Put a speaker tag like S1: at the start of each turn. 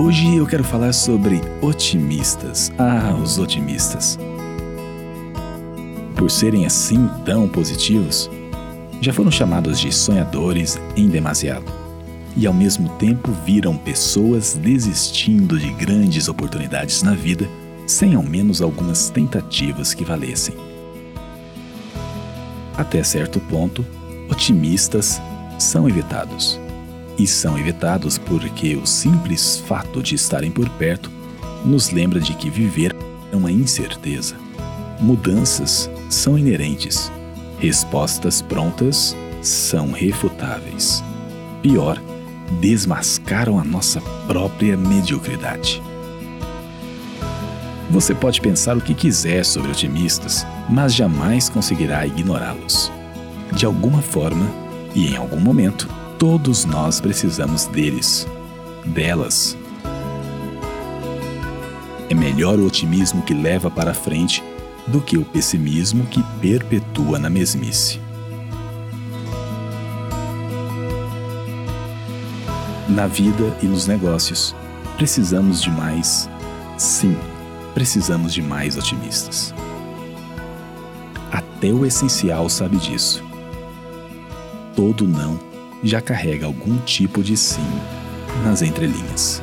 S1: Hoje eu quero falar sobre otimistas. Ah, os otimistas. Por serem assim tão positivos, já foram chamados de sonhadores em demasiado. E ao mesmo tempo viram pessoas desistindo de grandes oportunidades na vida sem ao menos algumas tentativas que valessem. Até certo ponto, otimistas são evitados. E são evitados porque o simples fato de estarem por perto nos lembra de que viver é uma incerteza. Mudanças são inerentes. Respostas prontas são refutáveis. Pior, desmascaram a nossa própria mediocridade. Você pode pensar o que quiser sobre otimistas, mas jamais conseguirá ignorá-los. De alguma forma e em algum momento, todos nós precisamos deles, delas. É melhor o otimismo que leva para frente do que o pessimismo que perpetua na mesmice. Na vida e nos negócios, precisamos de mais, sim, precisamos de mais otimistas. Até o essencial sabe disso. Todo não já carrega algum tipo de sim nas entrelinhas.